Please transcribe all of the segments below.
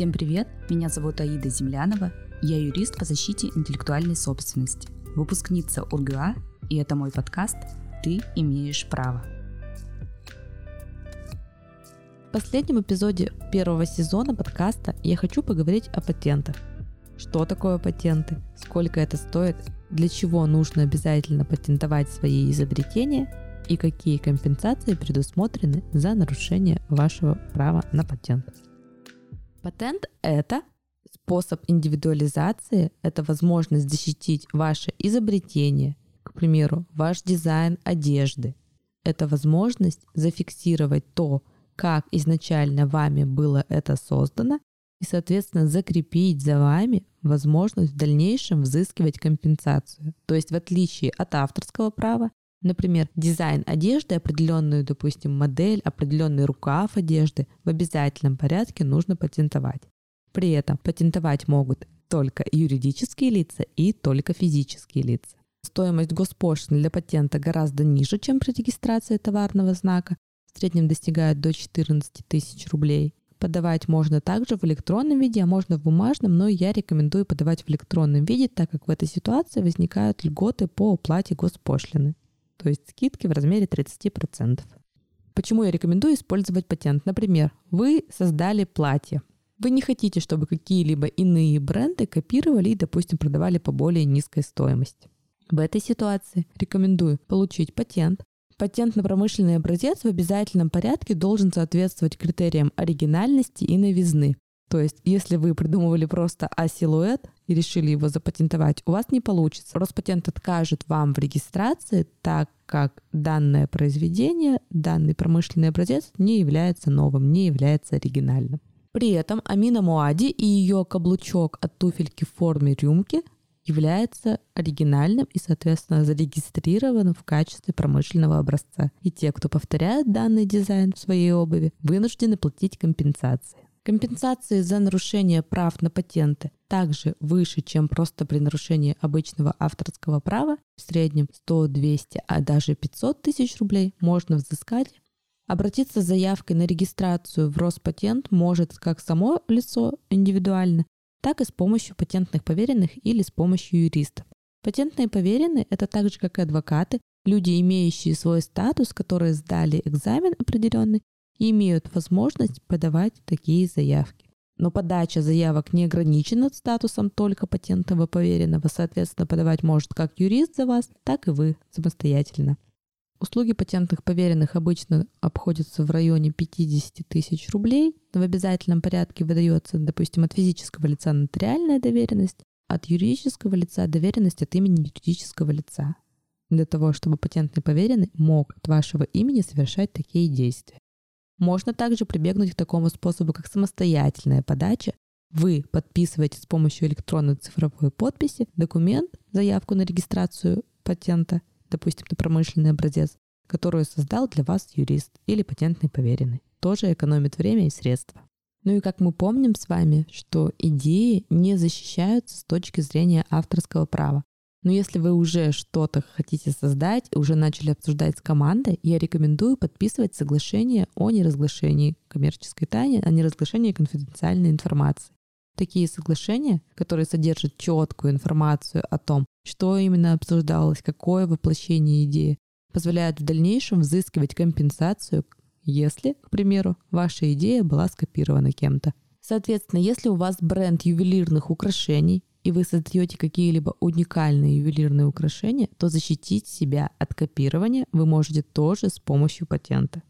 Всем привет! Меня зовут Аида Землянова. Я юрист по защите интеллектуальной собственности, выпускница УрГА, и это мой подкаст «Ты имеешь право». В последнем эпизоде первого сезона подкаста я хочу поговорить о патентах. Что такое патенты, сколько это стоит, для чего нужно обязательно патентовать свои изобретения и какие компенсации предусмотрены за нарушение вашего права на патент. Патент — это способ индивидуализации, это возможность защитить ваше изобретение, к примеру, ваш дизайн одежды. Это возможность зафиксировать то, как изначально вами было это создано, и, соответственно, закрепить за вами возможность в дальнейшем взыскивать компенсацию. То есть в отличие от авторского права, Например, дизайн одежды, определенную, допустим, модель, определенный рукав одежды в обязательном порядке нужно патентовать. При этом патентовать могут только юридические лица и только физические лица. Стоимость госпошлины для патента гораздо ниже, чем при регистрации товарного знака. В среднем достигает до 14 тысяч рублей. Подавать можно также в электронном виде, а можно в бумажном, но я рекомендую подавать в электронном виде, так как в этой ситуации возникают льготы по уплате госпошлины то есть скидки в размере 30%. Почему я рекомендую использовать патент? Например, вы создали платье. Вы не хотите, чтобы какие-либо иные бренды копировали и, допустим, продавали по более низкой стоимости. В этой ситуации рекомендую получить патент. Патент на промышленный образец в обязательном порядке должен соответствовать критериям оригинальности и новизны. То есть, если вы придумывали просто А-силуэт и решили его запатентовать, у вас не получится. Роспатент откажет вам в регистрации, так как данное произведение, данный промышленный образец не является новым, не является оригинальным. При этом Амина Муади и ее каблучок от туфельки в форме рюмки является оригинальным и, соответственно, зарегистрированным в качестве промышленного образца. И те, кто повторяет данный дизайн в своей обуви, вынуждены платить компенсации. Компенсации за нарушение прав на патенты также выше, чем просто при нарушении обычного авторского права, в среднем 100, 200, а даже 500 тысяч рублей можно взыскать. Обратиться с заявкой на регистрацию в Роспатент может как само лицо индивидуально, так и с помощью патентных поверенных или с помощью юристов. Патентные поверенные – это так же, как и адвокаты, люди, имеющие свой статус, которые сдали экзамен определенный имеют возможность подавать такие заявки. Но подача заявок не ограничена статусом только патентного поверенного, соответственно, подавать может как юрист за вас, так и вы самостоятельно. Услуги патентных поверенных обычно обходятся в районе 50 тысяч рублей. В обязательном порядке выдается, допустим, от физического лица нотариальная доверенность, от юридического лица доверенность от имени юридического лица для того, чтобы патентный поверенный мог от вашего имени совершать такие действия. Можно также прибегнуть к такому способу, как самостоятельная подача. Вы подписываете с помощью электронной цифровой подписи документ, заявку на регистрацию патента, допустим, на промышленный образец, которую создал для вас юрист или патентный поверенный. Тоже экономит время и средства. Ну и как мы помним с вами, что идеи не защищаются с точки зрения авторского права. Но если вы уже что-то хотите создать, уже начали обсуждать с командой, я рекомендую подписывать соглашение о неразглашении коммерческой тайны, о неразглашении конфиденциальной информации. Такие соглашения, которые содержат четкую информацию о том, что именно обсуждалось, какое воплощение идеи, позволяют в дальнейшем взыскивать компенсацию, если, к примеру, ваша идея была скопирована кем-то. Соответственно, если у вас бренд ювелирных украшений, и вы создаете какие-либо уникальные ювелирные украшения, то защитить себя от копирования вы можете тоже с помощью патента.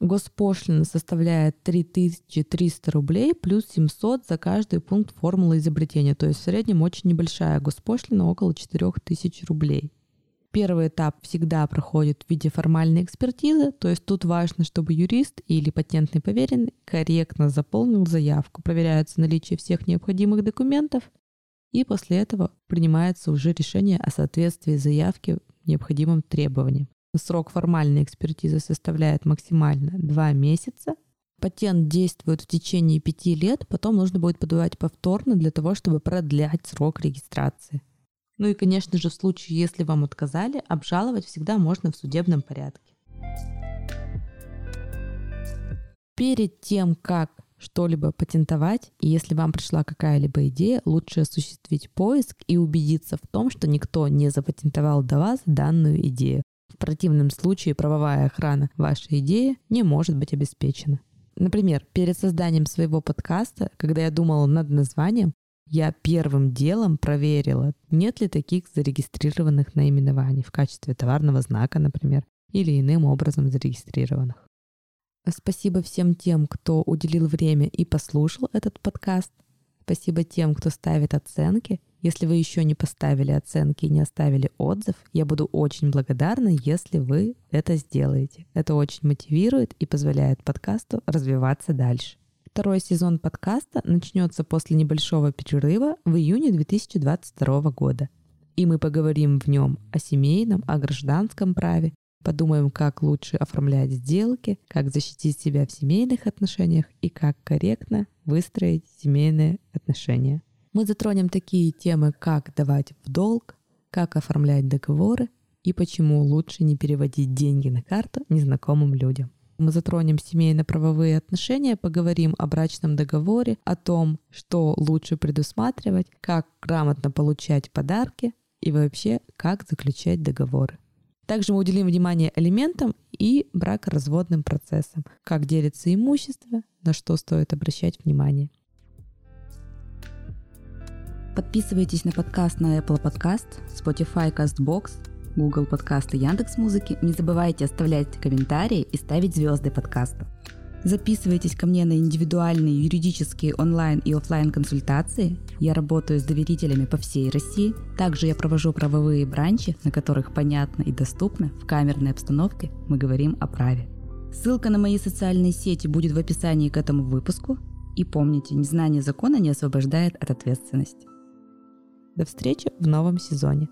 Госпошлина составляет 3300 рублей плюс 700 за каждый пункт формулы изобретения, то есть в среднем очень небольшая госпошлина, около 4000 рублей. Первый этап всегда проходит в виде формальной экспертизы, то есть тут важно, чтобы юрист или патентный поверенный корректно заполнил заявку, проверяется наличие всех необходимых документов, и после этого принимается уже решение о соответствии заявки необходимым требованиям. Срок формальной экспертизы составляет максимально 2 месяца. Патент действует в течение 5 лет, потом нужно будет подавать повторно для того, чтобы продлять срок регистрации. Ну и, конечно же, в случае, если вам отказали, обжаловать всегда можно в судебном порядке. Перед тем, как что-либо патентовать, и если вам пришла какая-либо идея, лучше осуществить поиск и убедиться в том, что никто не запатентовал до вас данную идею. В противном случае правовая охрана вашей идеи не может быть обеспечена. Например, перед созданием своего подкаста, когда я думала над названием, я первым делом проверила, нет ли таких зарегистрированных наименований в качестве товарного знака, например, или иным образом зарегистрированных. Спасибо всем тем, кто уделил время и послушал этот подкаст. Спасибо тем, кто ставит оценки. Если вы еще не поставили оценки и не оставили отзыв, я буду очень благодарна, если вы это сделаете. Это очень мотивирует и позволяет подкасту развиваться дальше. Второй сезон подкаста начнется после небольшого перерыва в июне 2022 года. И мы поговорим в нем о семейном, о гражданском праве, подумаем, как лучше оформлять сделки, как защитить себя в семейных отношениях и как корректно выстроить семейные отношения. Мы затронем такие темы, как давать в долг, как оформлять договоры и почему лучше не переводить деньги на карту незнакомым людям. Мы затронем семейно-правовые отношения, поговорим о брачном договоре, о том, что лучше предусматривать, как грамотно получать подарки и вообще, как заключать договоры. Также мы уделим внимание элементам и бракоразводным процессам, как делится имущество, на что стоит обращать внимание. Подписывайтесь на подкаст на Apple Podcast, Spotify, CastBox, Google подкасты, Яндекс Музыки. Не забывайте оставлять комментарии и ставить звезды подкаста. Записывайтесь ко мне на индивидуальные юридические онлайн и офлайн консультации. Я работаю с доверителями по всей России. Также я провожу правовые бранчи, на которых понятно и доступно в камерной обстановке мы говорим о праве. Ссылка на мои социальные сети будет в описании к этому выпуску. И помните, незнание закона не освобождает от ответственности. До встречи в новом сезоне.